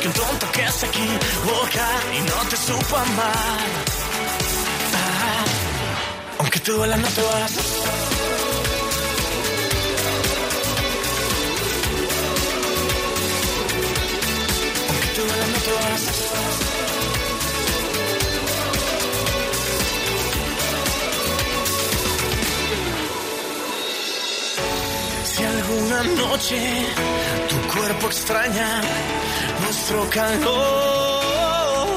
que un tonto que se equivoca y no te supo amar. Ah, aunque tú duela no te vas. Aunque tú duela no te vas. Alguna noche tu cuerpo extraña nuestro calor,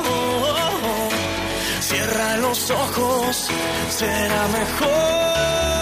cierra los ojos, será mejor.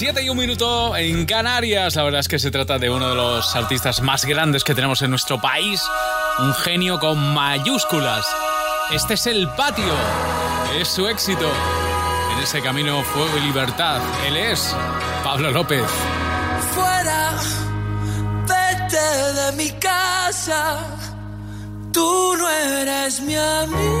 7 y un minuto en Canarias. La verdad es que se trata de uno de los artistas más grandes que tenemos en nuestro país. Un genio con mayúsculas. Este es el patio. Es su éxito. En ese camino, fuego y libertad. Él es Pablo López. fuera, vete de mi casa, tú no eres mi amiga.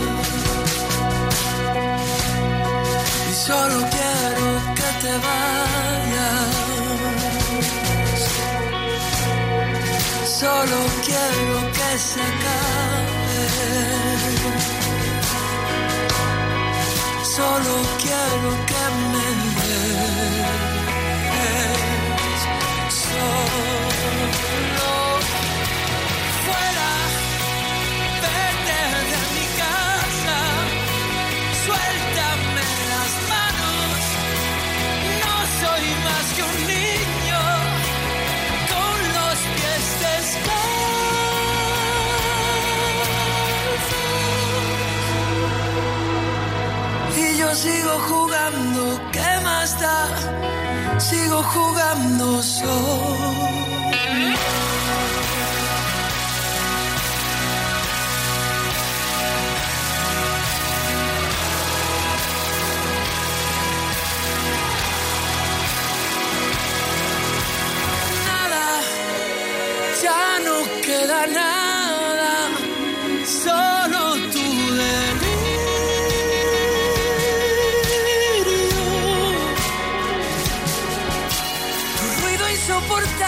Solo quiero que te vayas. Solo quiero que se acabe. Solo quiero que me des. Solo fuera, Sigo jugando solo. queda nada,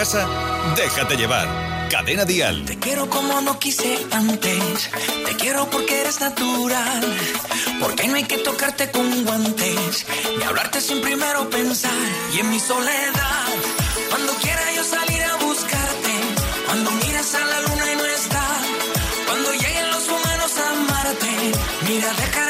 Casa? Déjate llevar. Cadena Dial. Te quiero como no quise antes. Te quiero porque eres natural. Porque no hay que tocarte con guantes. Ni hablarte sin primero pensar. Y en mi soledad, cuando quiera yo salir a buscarte. Cuando miras a la luna y no está. Cuando lleguen los humanos a amarte. Mira, dejaré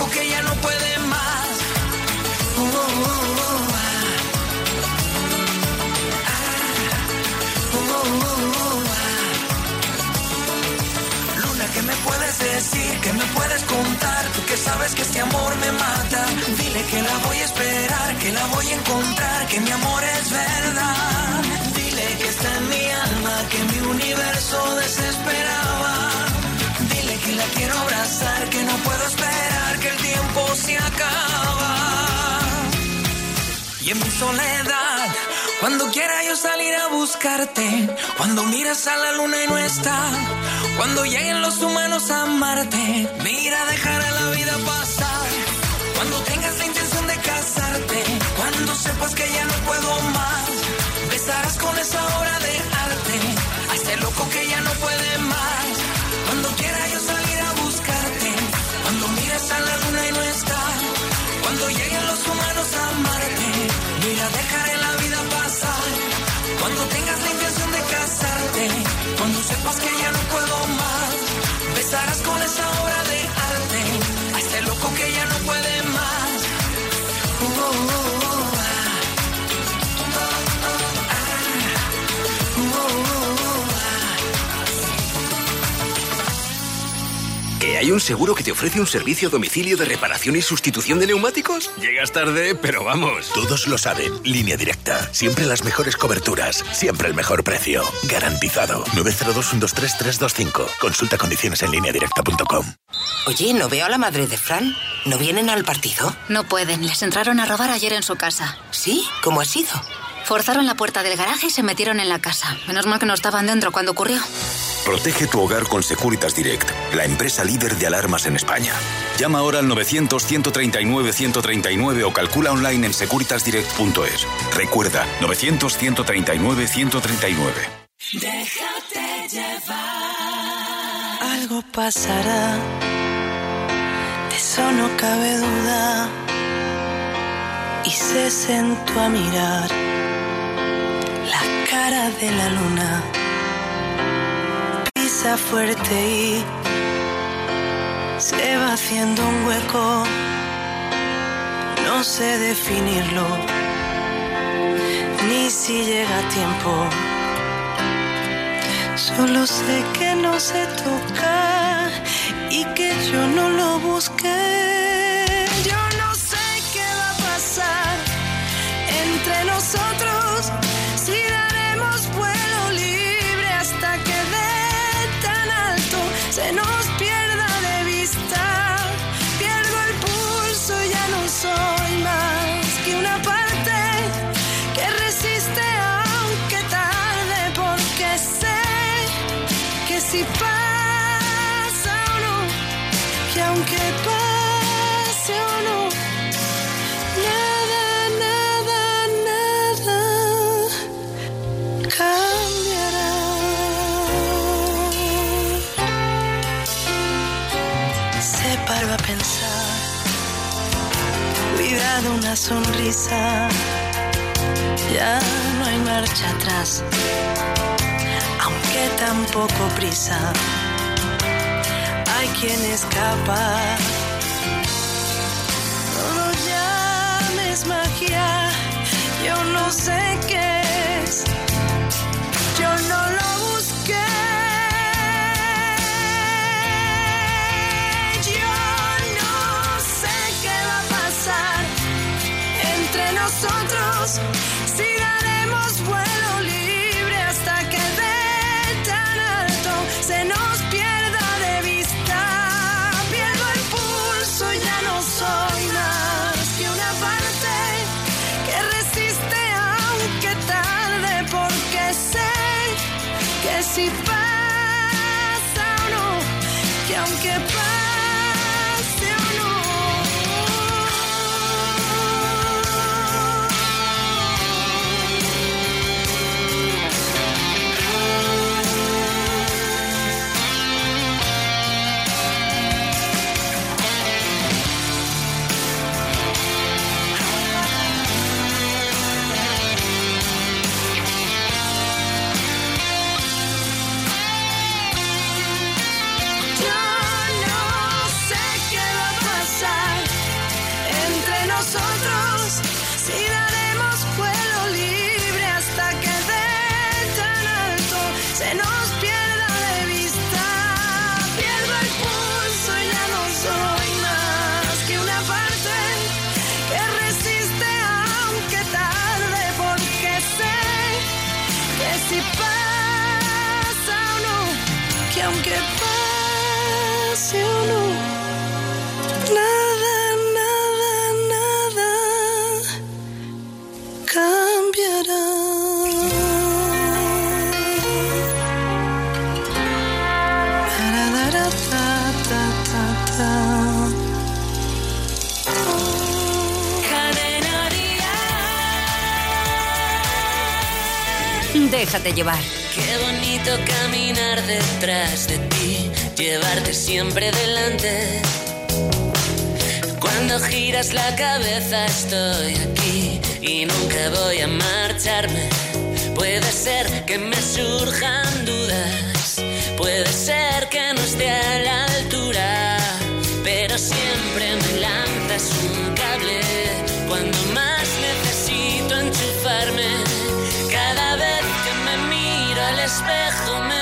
que ya no puede más. Luna, ¿qué me puedes decir? ¿Qué me puedes contar? Tú que sabes que este amor me mata. Dile que la voy a esperar, que la voy a encontrar, que mi amor es verdad. Dile que está en mi alma, que mi universo desesperaba. Dile que la quiero abrazar, que no puedo esperar, que el tiempo se acaba. Y en mi soledad, cuando quiera yo salir a buscarte, cuando miras a la luna y no está, cuando lleguen los humanos a amarte, mira, dejará la vida pasar. Cuando tengas la intención de casarte, cuando sepas que ya no puedo más, besarás con esa obra de cuando sepas que ya no puedo hay un seguro que te ofrece un servicio a domicilio de reparación y sustitución de neumáticos? Llegas tarde, pero vamos. Todos lo saben. Línea directa. Siempre las mejores coberturas. Siempre el mejor precio. Garantizado. 902-123-325. Consulta condiciones en lineadirecta.com. Oye, ¿no veo a la madre de Fran? ¿No vienen al partido? No pueden, les entraron a robar ayer en su casa. ¿Sí? ¿Cómo ha sido? Forzaron la puerta del garaje y se metieron en la casa. Menos mal que no estaban dentro cuando ocurrió. Protege tu hogar con Securitas Direct, la empresa líder de alarmas en España. Llama ahora al 900-139-139 o calcula online en securitasdirect.es. Recuerda, 900-139-139. Déjate llevar. Algo pasará, de eso no cabe duda. Y se sentó a mirar la cara de la luna. Fuerte y se va haciendo un hueco. No sé definirlo, ni si llega a tiempo. Solo sé que no se toca y que yo no lo busqué. sonrisa, ya no hay marcha atrás, aunque tampoco prisa, hay quien escapa. No lo llames magia, yo no sé qué es. llevar. Qué bonito caminar detrás de ti, llevarte siempre delante. Cuando giras la cabeza estoy aquí y nunca voy a marcharme. Puede ser que me surjan dudas, puede ser que no esté a la espejo me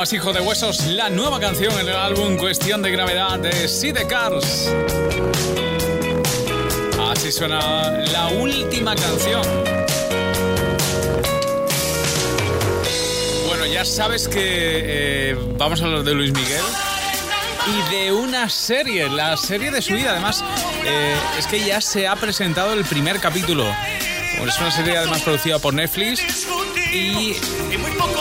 Amas Hijo de Huesos, la nueva canción en el álbum Cuestión de Gravedad de the Cars. Así suena la última canción. Bueno, ya sabes que eh, vamos a hablar de Luis Miguel y de una serie, la serie de su vida. Además, eh, es que ya se ha presentado el primer capítulo. Es una serie además producida por Netflix y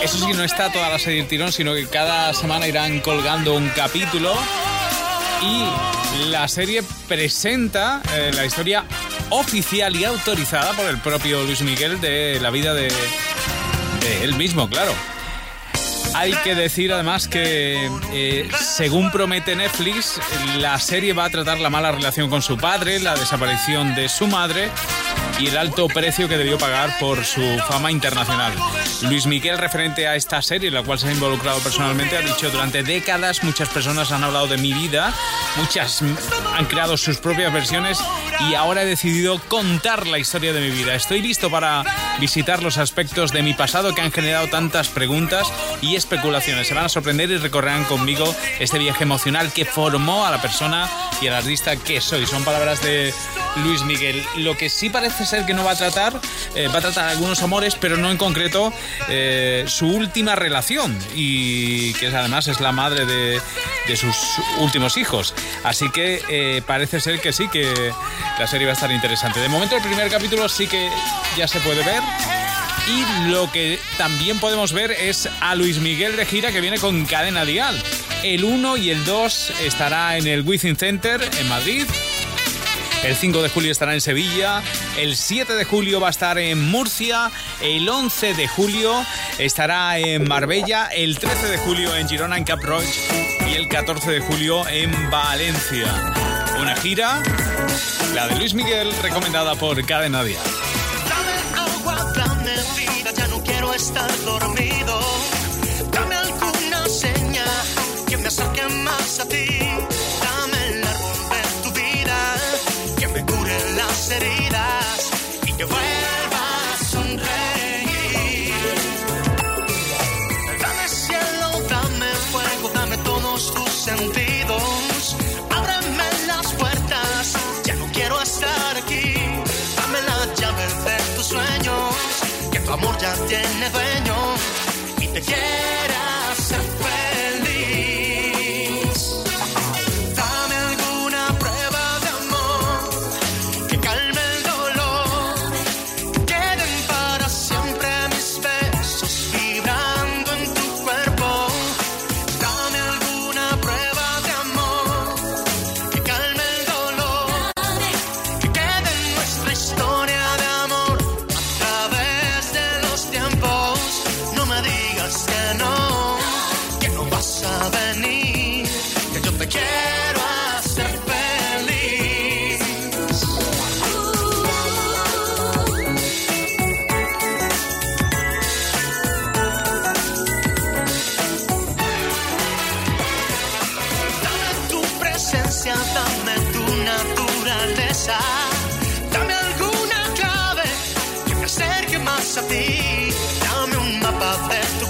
eso sí, no está toda la serie en tirón, sino que cada semana irán colgando un capítulo y la serie presenta eh, la historia oficial y autorizada por el propio Luis Miguel de la vida de, de él mismo, claro. Hay que decir además que, eh, según promete Netflix, la serie va a tratar la mala relación con su padre, la desaparición de su madre y el alto precio que debió pagar por su fama internacional. Luis Miguel, referente a esta serie, en la cual se ha involucrado personalmente, ha dicho, durante décadas muchas personas han hablado de mi vida, muchas han creado sus propias versiones y ahora he decidido contar la historia de mi vida. Estoy listo para visitar los aspectos de mi pasado que han generado tantas preguntas y especulaciones. Se van a sorprender y recorrerán conmigo este viaje emocional que formó a la persona y al artista que soy. Son palabras de Luis Miguel. Lo que sí parece ser que no va a tratar, eh, va a tratar algunos amores, pero no en concreto eh, su última relación y que además es la madre de, de sus últimos hijos. Así que eh, parece ser que sí, que la serie va a estar interesante. De momento el primer capítulo sí que ya se puede ver. Y lo que también podemos ver es a Luis Miguel de gira que viene con cadena dial. El 1 y el 2 estará en el Within Center en Madrid. El 5 de julio estará en Sevilla, el 7 de julio va a estar en Murcia, el 11 de julio estará en Marbella, el 13 de julio en Girona, en Cap Roig y el 14 de julio en Valencia. Una gira, la de Luis Miguel, recomendada por Cadena Dial. Dame agua, dame vida, ya no quiero estar dormido. Dame alguna señal que me acerque más a ti. Dame el árbol de tu vida, que me cure las heridas ya tiene dueño y te quiera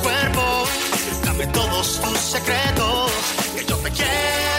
cuerpo, todos tus secretos, que yo te quiero.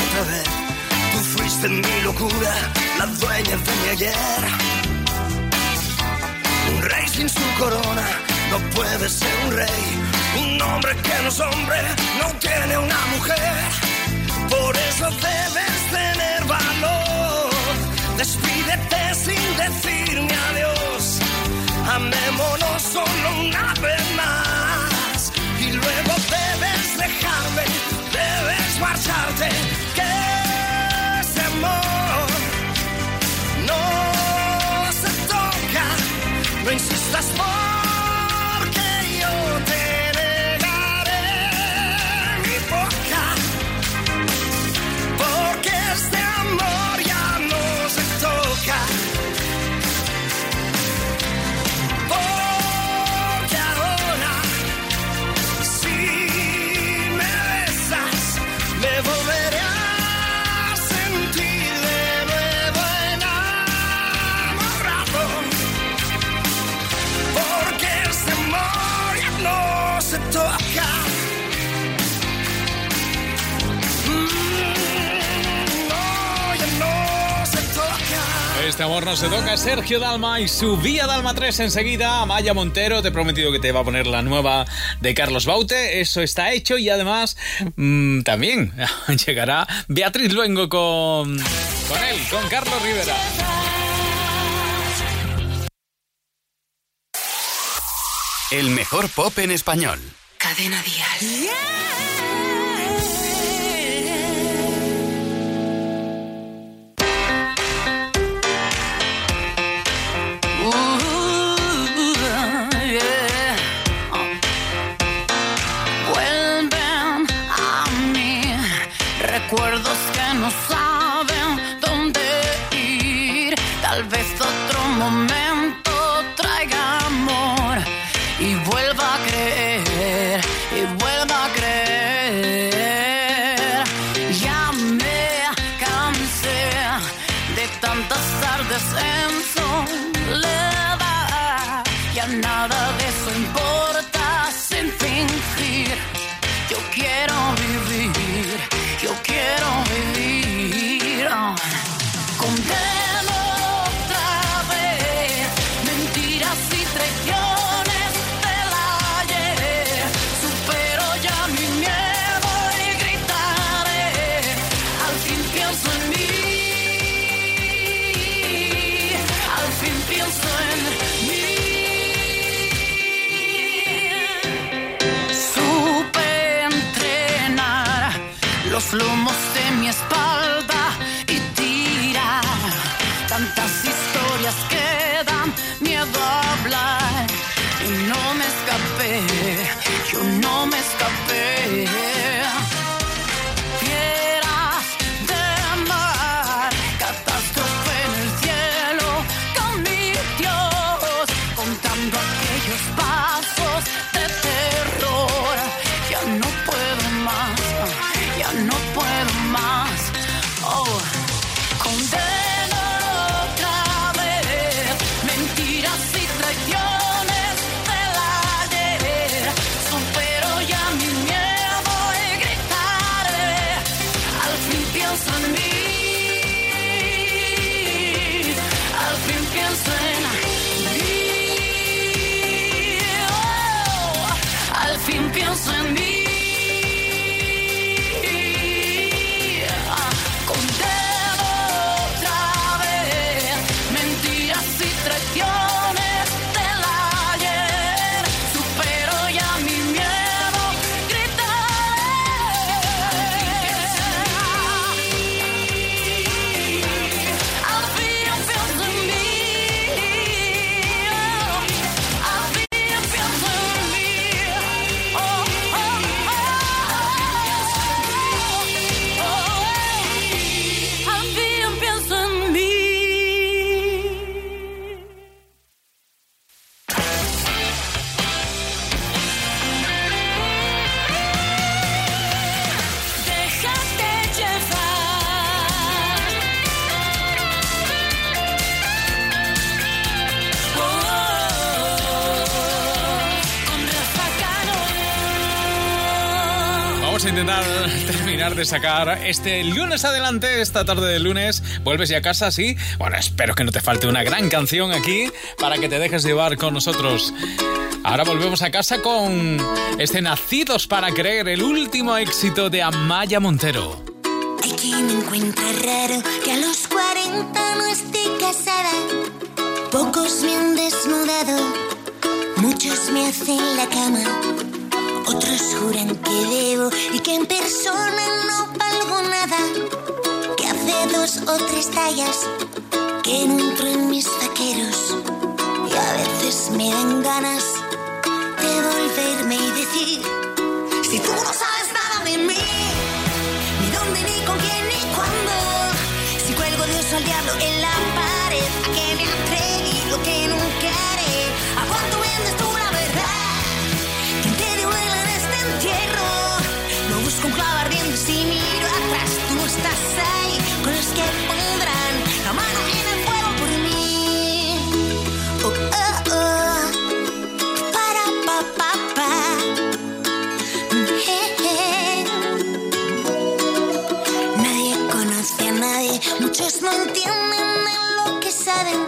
otra vez. Tú fuiste mi locura, la dueña de mi ayer. Un rey sin su corona no puede ser un rey. Un hombre que no es hombre no tiene una mujer. Por eso debes tener valor. Despídete sin decirme adiós. Amémonos solo una vez más. Y luego debes dejarme, debes marcharte no se toca, no insistas por. Este amor no se toca. Sergio Dalma y su Vía Dalma 3 enseguida. Amaya Montero, te he prometido que te va a poner la nueva de Carlos Baute. Eso está hecho y además mm, también llegará Beatriz Luengo con, con él, con Carlos Rivera. El mejor pop en español. Cadena Dial. Vuelven de sacar este lunes adelante, esta tarde de lunes. ¿Vuelves ya a casa? Sí. Bueno, espero que no te falte una gran canción aquí para que te dejes llevar con nosotros. Ahora volvemos a casa con este Nacidos para Creer, el último éxito de Amaya Montero. Hay quien encuentra raro que a los 40 no esté casada. Pocos me han desnudado, muchos me hacen la cama. Otros juran que debo y que en persona no valgo nada. Que hace dos o tres tallas que no entro en mis vaqueros. Y a veces me dan ganas de volverme y decir: Si tú no sabes nada de mí ni dónde, ni con quién, ni cuándo. Si cuelgo de oso al diablo en la pared, Muchos no entienden de lo que saben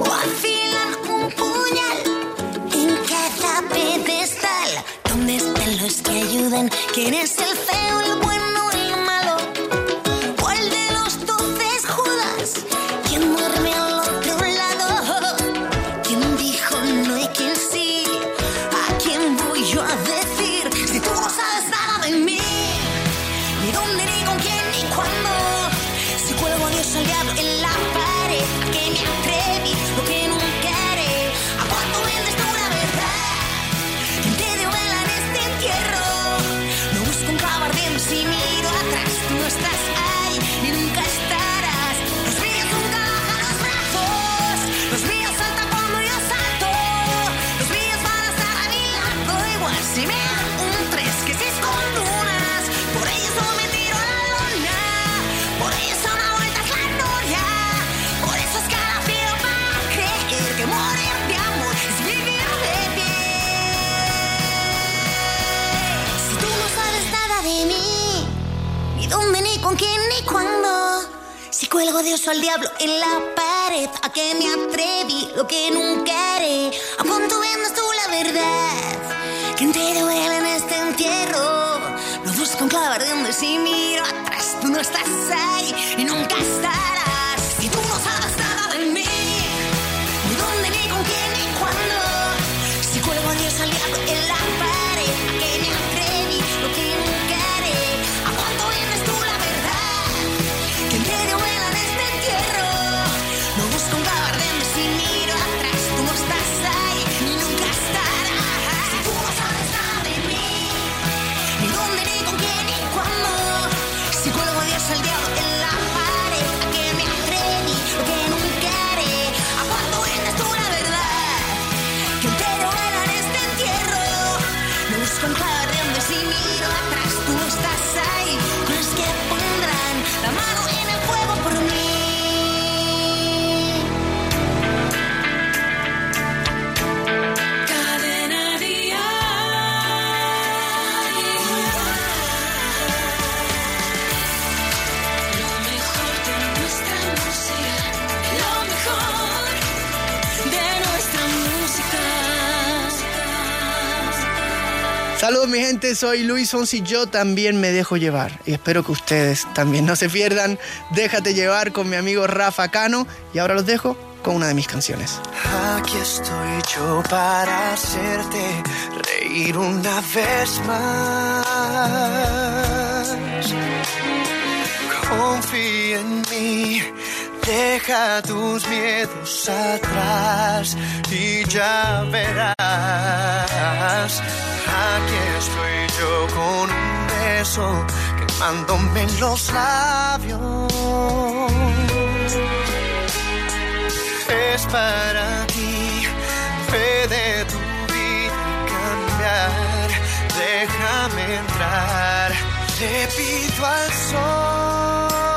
o afilan un puñal en cada pedestal. ¿Dónde están los que ayudan? ¿Quién es el al diablo en la pared. A que me atreví, lo que nunca haré. A punto vendas tú la verdad. Que entero él en este entierro. Lo busco en clavar de donde si miro atrás. Tú no estás ahí. soy Luis Ons y yo también me dejo llevar. Y espero que ustedes también no se pierdan. Déjate llevar con mi amigo Rafa Cano. Y ahora los dejo con una de mis canciones. Aquí estoy yo para hacerte reír una vez más. Confía en mí Deja tus miedos atrás y ya verás. Aquí estoy yo con un beso quemándome en los labios. Es para ti, fe de tu vida cambiar. Déjame entrar, le pido al sol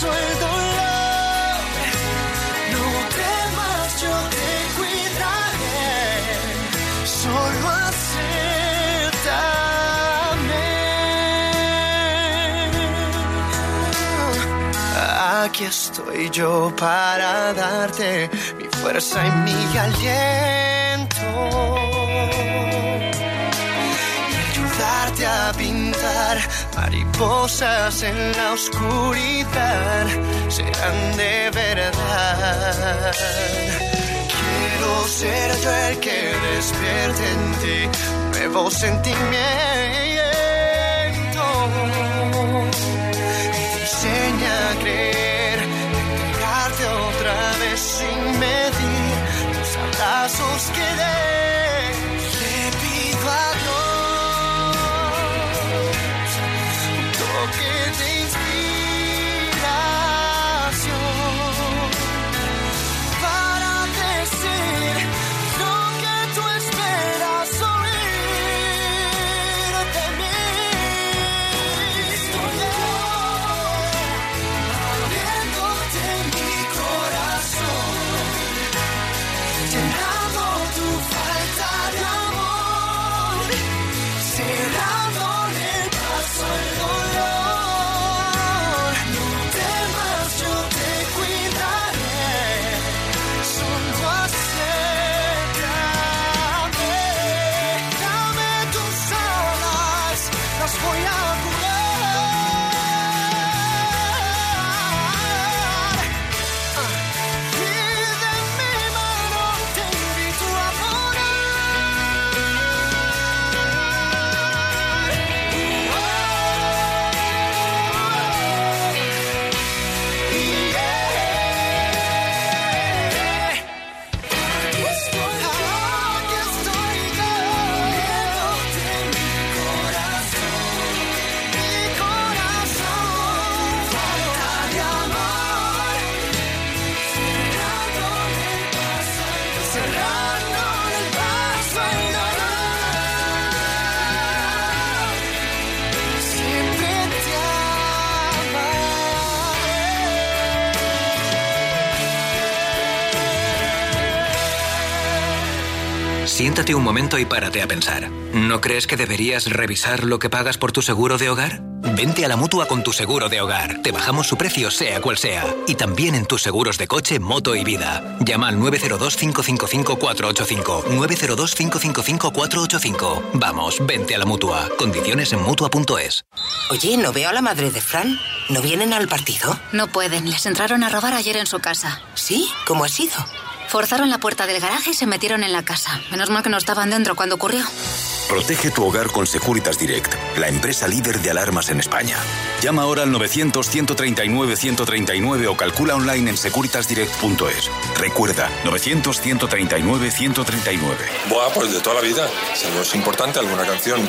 paso el dolor. No temas, yo te cuidaré. Solo acéptame. Aquí estoy yo para darte mi fuerza y mi aliento mariposas en la oscuridad serán de verdad. Quiero ser yo el que despierte en ti nuevos sentimientos. Enseña a creer, entregarte otra vez sin medir los abrazos que de Un momento y párate a pensar. ¿No crees que deberías revisar lo que pagas por tu seguro de hogar? Vente a la mutua con tu seguro de hogar. Te bajamos su precio, sea cual sea. Y también en tus seguros de coche, moto y vida. Llama al 902-555-485. 902-555-485. Vamos, vente a la mutua. Condiciones en mutua.es. Oye, ¿no veo a la madre de Fran? ¿No vienen al partido? No pueden, les entraron a robar ayer en su casa. ¿Sí? ¿Cómo ha sido? Forzaron la puerta del garaje y se metieron en la casa. Menos mal que no estaban dentro cuando ocurrió. Protege tu hogar con Securitas Direct, la empresa líder de alarmas en España. Llama ahora al 900-139-139 o calcula online en securitasdirect.es. Recuerda, 900-139-139. Buah, pues de toda la vida. Si algo es importante, alguna canción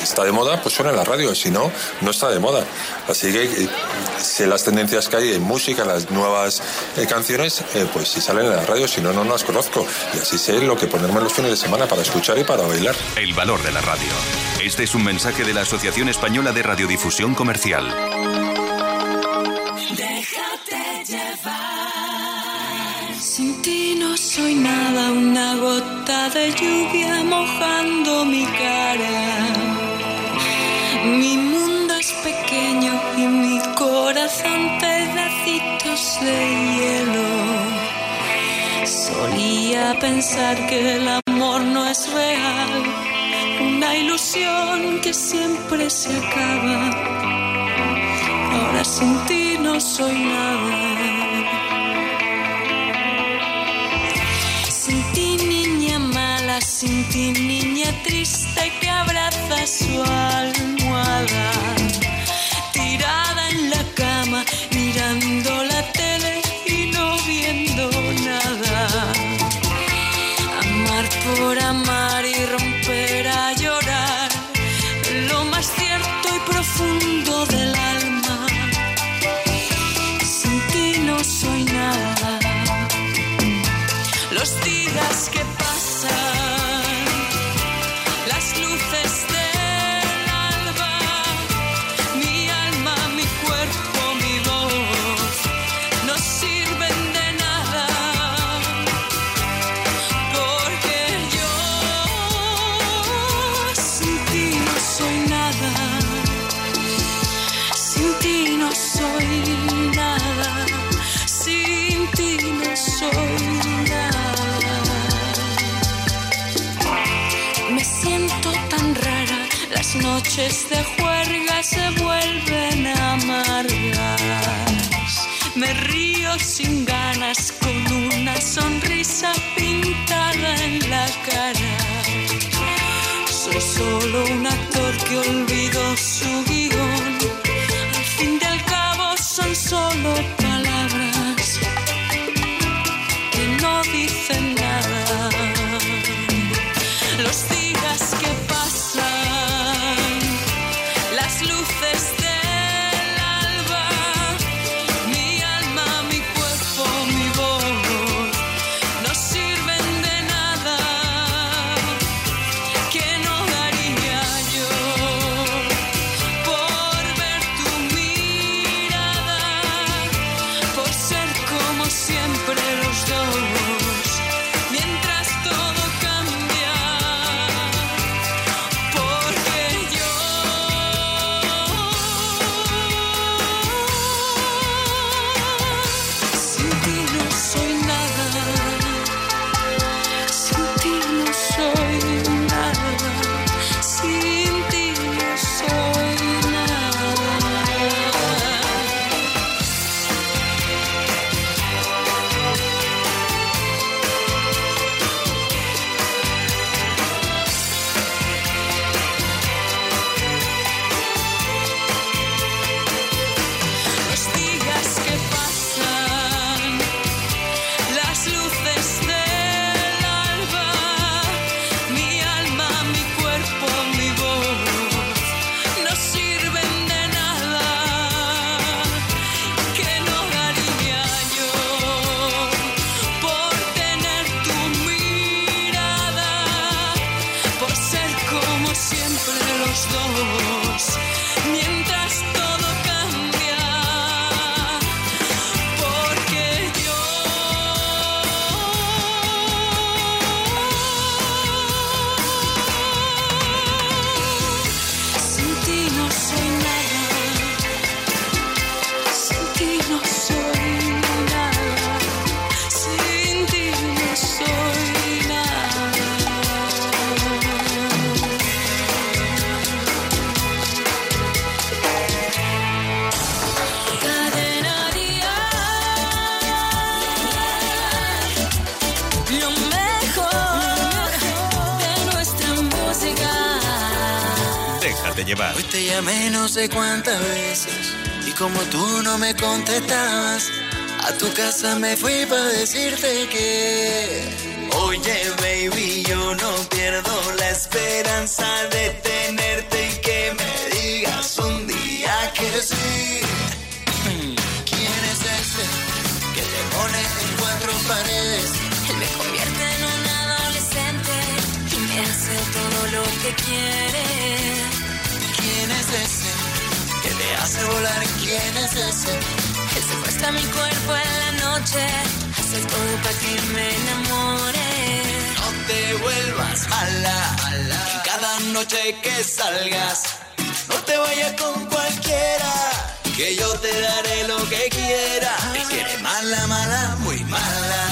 está de moda, pues suena en la radio. Si no, no está de moda. Así que eh, sé las tendencias que hay en música, las nuevas eh, canciones, eh, pues si salen en la radio, si no, no las conozco. Y así sé lo que ponerme los fines de semana para escuchar y para bailar. El valor de la radio. Este es un mensaje de la Asociación Española de Radiodifusión Comercial. Déjate llevar. Sin ti no soy nada, una gota de lluvia mojando mi cara. Mi mundo es pequeño y mi corazón pedacitos de hielo. Solía pensar que el amor no es real, una ilusión que siempre se acaba. Ahora sin ti no soy nada. Sin ti niña mala, sin ti niña triste que abraza su almohada. Mirando la tele y no viendo nada. Amar por amar y romper a llorar. Las noches de juerga se vuelven amargas. Me río sin ganas con una sonrisa pintada en la cara. Soy solo un actor que olvidó su guion. Al fin y al cabo son solo no sé cuántas veces y como tú no me contestabas, a tu casa me fui para decirte que, oye baby, yo no pierdo la esperanza de tenerte y que me digas un día que sí. ¿Quién es ese que te pone en cuatro paredes? Él me convierte en un adolescente y me hace todo lo que quiere. ¿Quién es ese que te hace volar? ¿Quién es ese? Él secuestra mi cuerpo en la noche, hace todo para que me enamore. No te vuelvas mala, en cada noche que salgas. No te vayas con cualquiera, que yo te daré lo que quiera. Me quiere mala, mala, muy mala.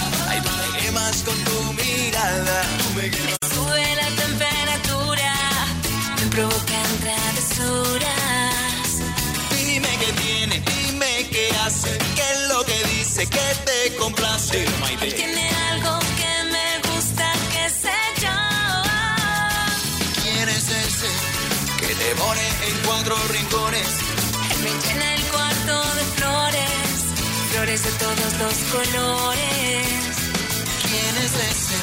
Tú me quemas con tu tiene algo que me gusta, que sé yo. ¿Quién es ese que te pone en cuatro rincones? Él me llena el cuarto de flores, flores de todos los colores. ¿Quién es ese?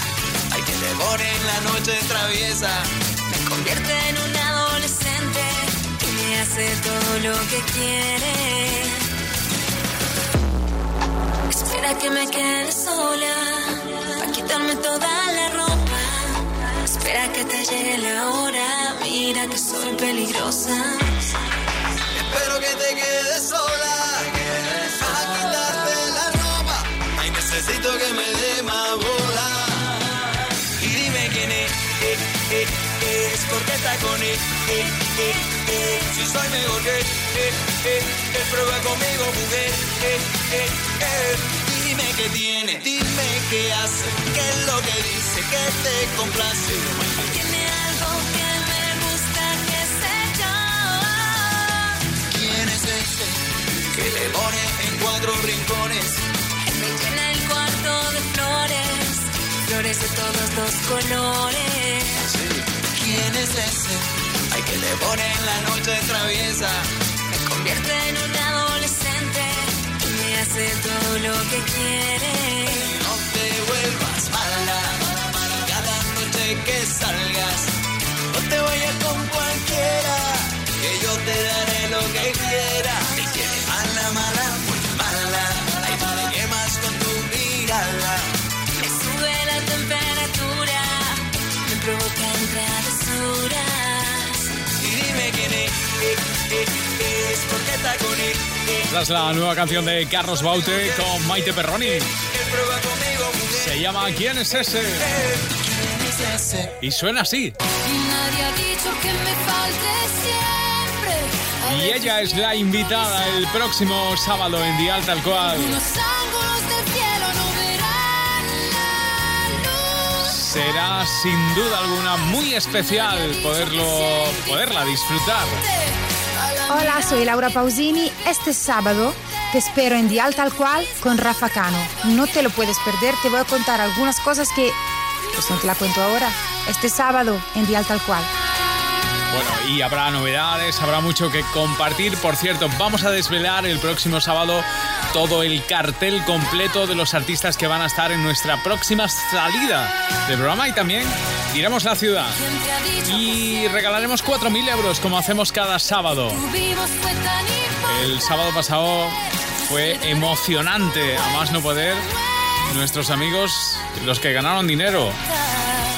Ay, que te pone en la noche traviesa. Me convierte en un adolescente y me hace todo lo que quiere. Espera que me quede sola, para quitarme toda la ropa. Espera que te llegue la hora, mira que soy peligrosa. Espero que te quedes sola. A quitarte la ropa. Ay, necesito que me dé más bola. Y dime quién es, eh, eh, eh, es porque está con él. Eh, eh, eh. Si soy mejor que él, eh, eh, prueba conmigo, mujer. Eh, eh, eh. Dime qué tiene, dime qué hace, qué es lo que dice, que te complace. Tiene algo que me gusta, que sé yo. ¿Quién es ese que te pone en cuatro rincones? Me llena el cuarto de flores, flores de todos los colores. ¿Quién es ese? Ay, que te pone en la noche traviesa. Convierte en un adolescente y me hace todo lo que quiere. No te vuelvas mala. Cada noche que salgas, no te vayas con cualquiera. Que yo te daré lo que quiera. Es la nueva canción de Carlos Baute con Maite Perroni. Se llama ¿Quién es ese? Y suena así. Y ella es la invitada el próximo sábado en Dial Tal Cual. Será sin duda alguna muy especial poderlo, poderla disfrutar. Hola, soy Laura Pausini. Este sábado te espero en Dial Tal Cual con Rafa Cano. No te lo puedes perder, te voy a contar algunas cosas que pues no te la cuento ahora. Este sábado en Dial Tal Cual. Bueno, y habrá novedades, habrá mucho que compartir. Por cierto, vamos a desvelar el próximo sábado todo el cartel completo de los artistas que van a estar en nuestra próxima salida del programa y también iremos a la ciudad. Y regalaremos 4.000 euros como hacemos cada sábado. El sábado pasado fue emocionante, a más no poder. Nuestros amigos, los que ganaron dinero.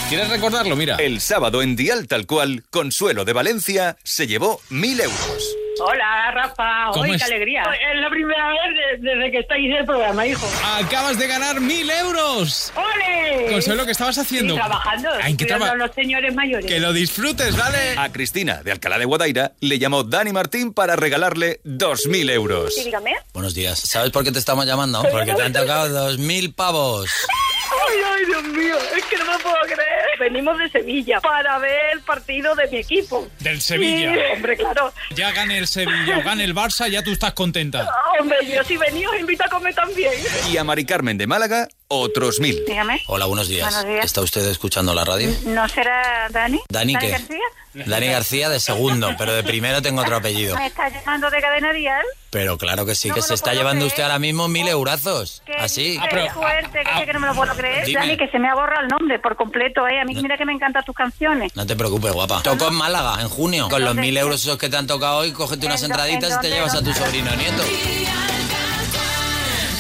¿Quieres recordarlo? Mira. El sábado en Dial Tal Cual, Consuelo de Valencia se llevó mil euros. Hola, Rafa. ¿Cómo Hoy, es? qué alegría. Es la primera vez de- desde que estáis en el programa, hijo. Acabas de ganar mil euros. ¡Ole! Consuelo, ¿qué estabas haciendo? Trabajando. ¿En qué traba- a los señores mayores. Que lo disfrutes, ¿vale? A Cristina de Alcalá de Guadaira le llamó Dani Martín para regalarle dos mil euros. Sí, dígame. Buenos días. ¿Sabes por qué te estamos llamando? Porque te han tocado dos mil pavos. Ay, ay, Dios mío, es que no me puedo creer. Venimos de Sevilla para ver el partido de mi equipo. Del Sevilla. Sí, hombre, claro. Ya gane el Sevilla o gane el Barça, ya tú estás contenta. Hombre, yo si venía os invito a comer también. Y a Mari Carmen de Málaga otros mil. Dígame. Hola, buenos días. Buenos días. ¿Está usted escuchando la radio? ¿No será Dani? ¿Dani qué? García? Dani García de segundo, pero de primero tengo otro apellido. ¿Me está llamando de cadena dial? Pero claro que sí, No que se está llevando creer. usted ahora mismo mil eurazos. ¿Qué Así. fuerte, que, es que no me lo puedo creer. Dime. Dani, que se me ha borrado el nombre por completo, ¿eh? A mí mira que me encantan tus canciones. No te preocupes, guapa. Toco en Málaga, en junio. Con los mil euros esos que te han tocado hoy, cógete unas ¿En dó- entraditas en y te llevas a tu sobrino nieto.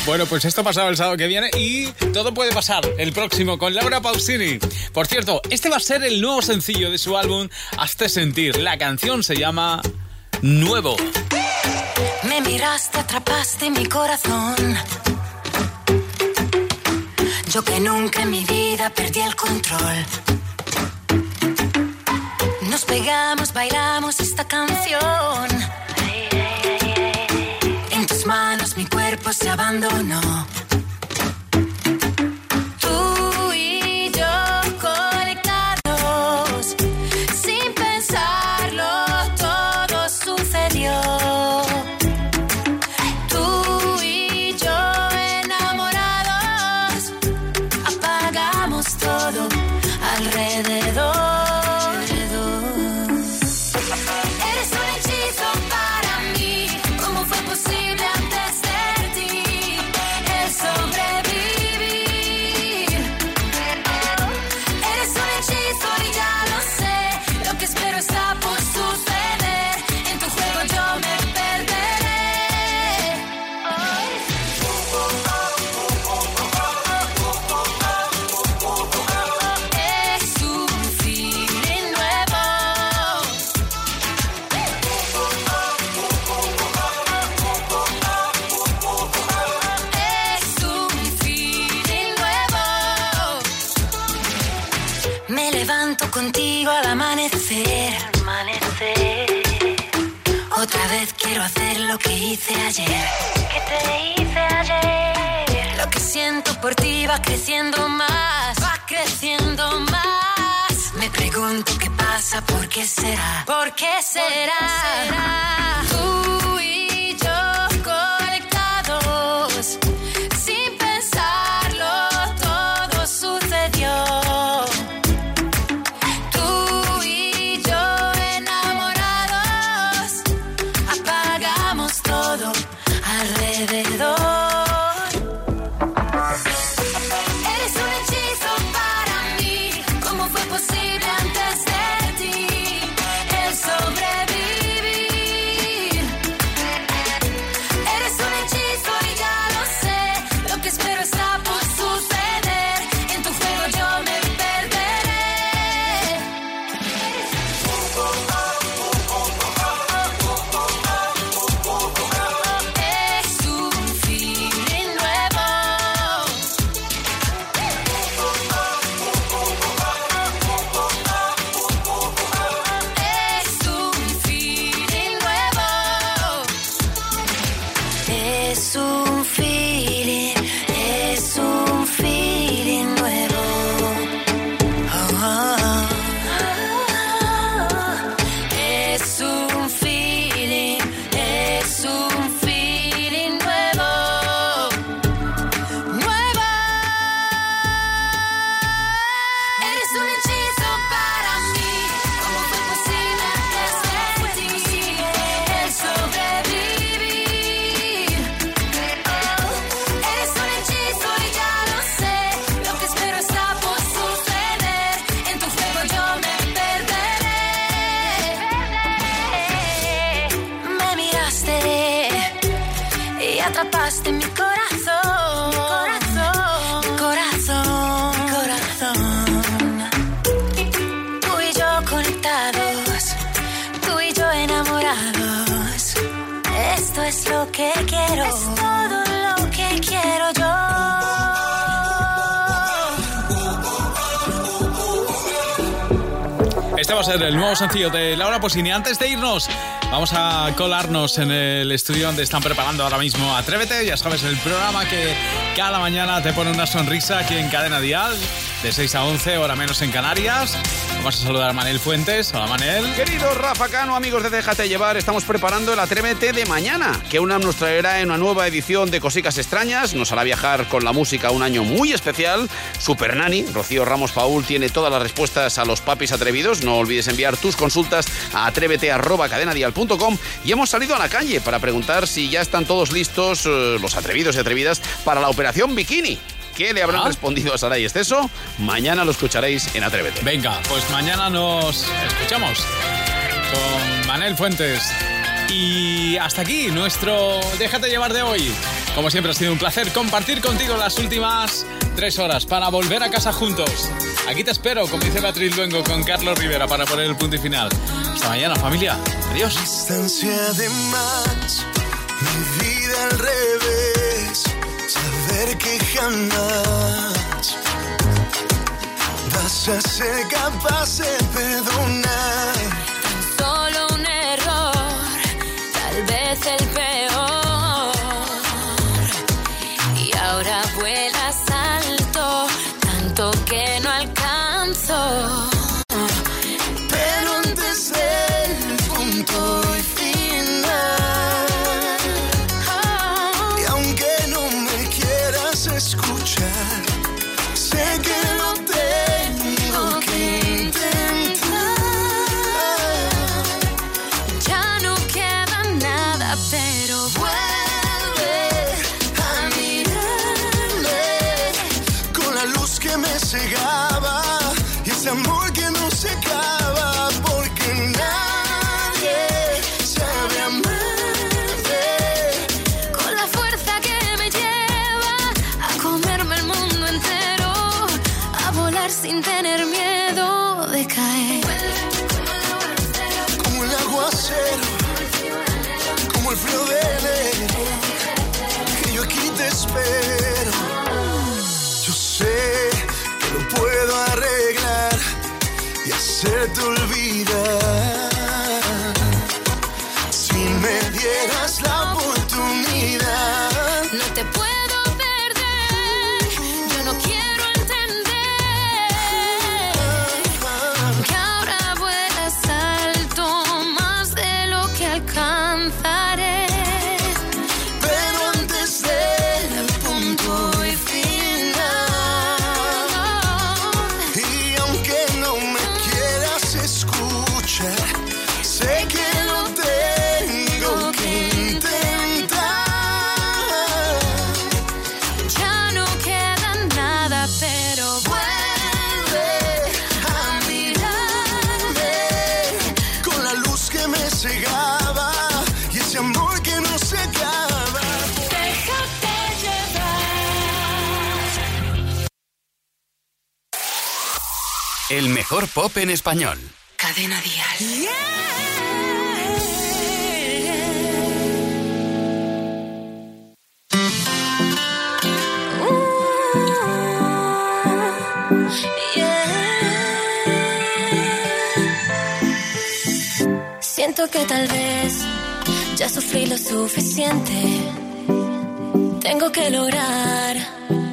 Bueno, pues esto pasaba el sábado que viene y todo puede pasar el próximo con Laura Pausini. Por cierto, este va a ser el nuevo sencillo de su álbum Hazte Sentir. La canción se llama Nuevo. Me miraste, atrapaste mi corazón. Yo que nunca en mi vida perdí el control. Nos pegamos, bailamos esta canción. Cuerpo se abandonó. Hacer lo que hice ayer. ¿Qué te hice ayer? Lo que siento por ti va creciendo más. Va creciendo más. Me pregunto qué pasa, por qué será. ¿Por qué será? Tú y yo sencillo de Laura Posini. Antes de irnos, vamos a colarnos en el estudio donde están preparando ahora mismo Atrévete. Ya sabes, el programa que cada mañana te pone una sonrisa aquí en Cadena Dial. de 6 a 11, hora menos en Canarias. Vamos a saludar a Manel Fuentes. Hola, Manel. Querido Rafa Cano, amigos de Déjate Llevar, estamos preparando el Atrévete de mañana, que una nos traerá en una nueva edición de Cosicas Extrañas, nos hará viajar con la música un año muy especial. Super Nani, Rocío Ramos Paul, tiene todas las respuestas a los papis atrevidos. No olvides enviar tus consultas a atrévete.cadenadial.com y hemos salido a la calle para preguntar si ya están todos listos eh, los atrevidos y atrevidas para la operación Bikini. ¿Qué le habrán Ah. respondido a Saray Esteso? Mañana lo escucharéis en Atrévete. Venga, pues mañana nos escuchamos con Manel Fuentes. Y hasta aquí nuestro Déjate llevar de hoy. Como siempre ha sido un placer compartir contigo las últimas tres horas para volver a casa juntos. Aquí te espero, como dice Beatriz Luengo, con Carlos Rivera para poner el punto y final. Hasta mañana, familia. Adiós. distancia de más, mi vida al revés, saber que jamás vas a ser capaz de perdonar. Solo un error, tal vez el mejor pop en español. Cadena Dial. Siento que tal vez ya sufrí lo suficiente. Tengo que lograr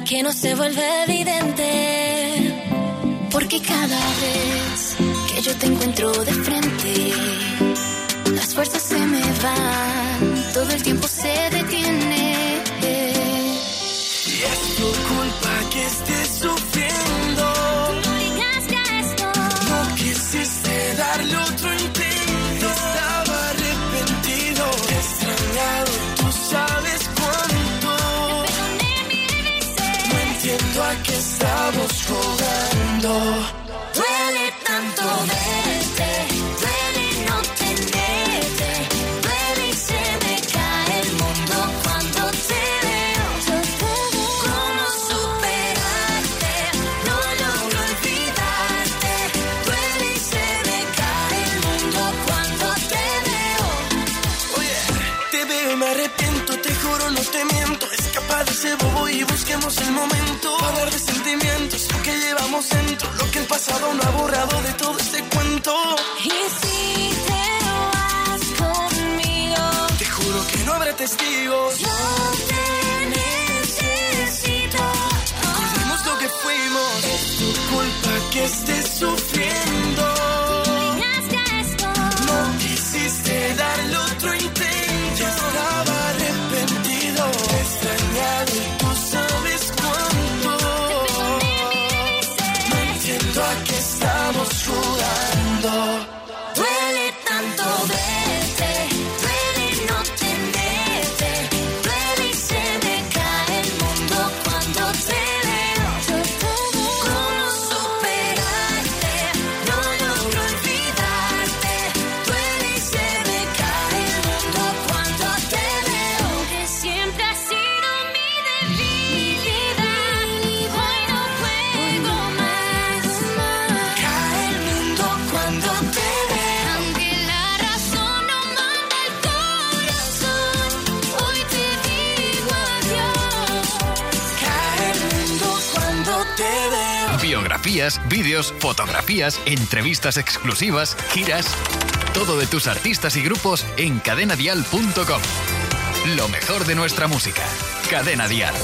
que no se vuelva evidente. Porque cada vez que yo te encuentro de frente, las fuerzas se me van, todo el tiempo se detiene. Y es tu culpa que estés Duele tanto verte, duele no tenerte, duele y se me cae el mundo cuando te veo. ¿Cómo superarte? No logro olvidarte. Duele y se me cae el mundo cuando te veo. Oye, te veo y me arrepiento, te juro, no te miento. Escapa de ese bobo y busquemos el momento. Hablar de sentimientos, que llevamos dentro, lo que el pasado no ha borrado de todo este cuento. Y si te lo vas conmigo, te juro que no habrá testigos. Yo te necesito. Recordemos lo que fuimos. Es tu culpa que estés sufriendo vídeos, fotografías, entrevistas exclusivas, giras. Todo de tus artistas y grupos en cadenadial.com. Lo mejor de nuestra música. Cadena Dial.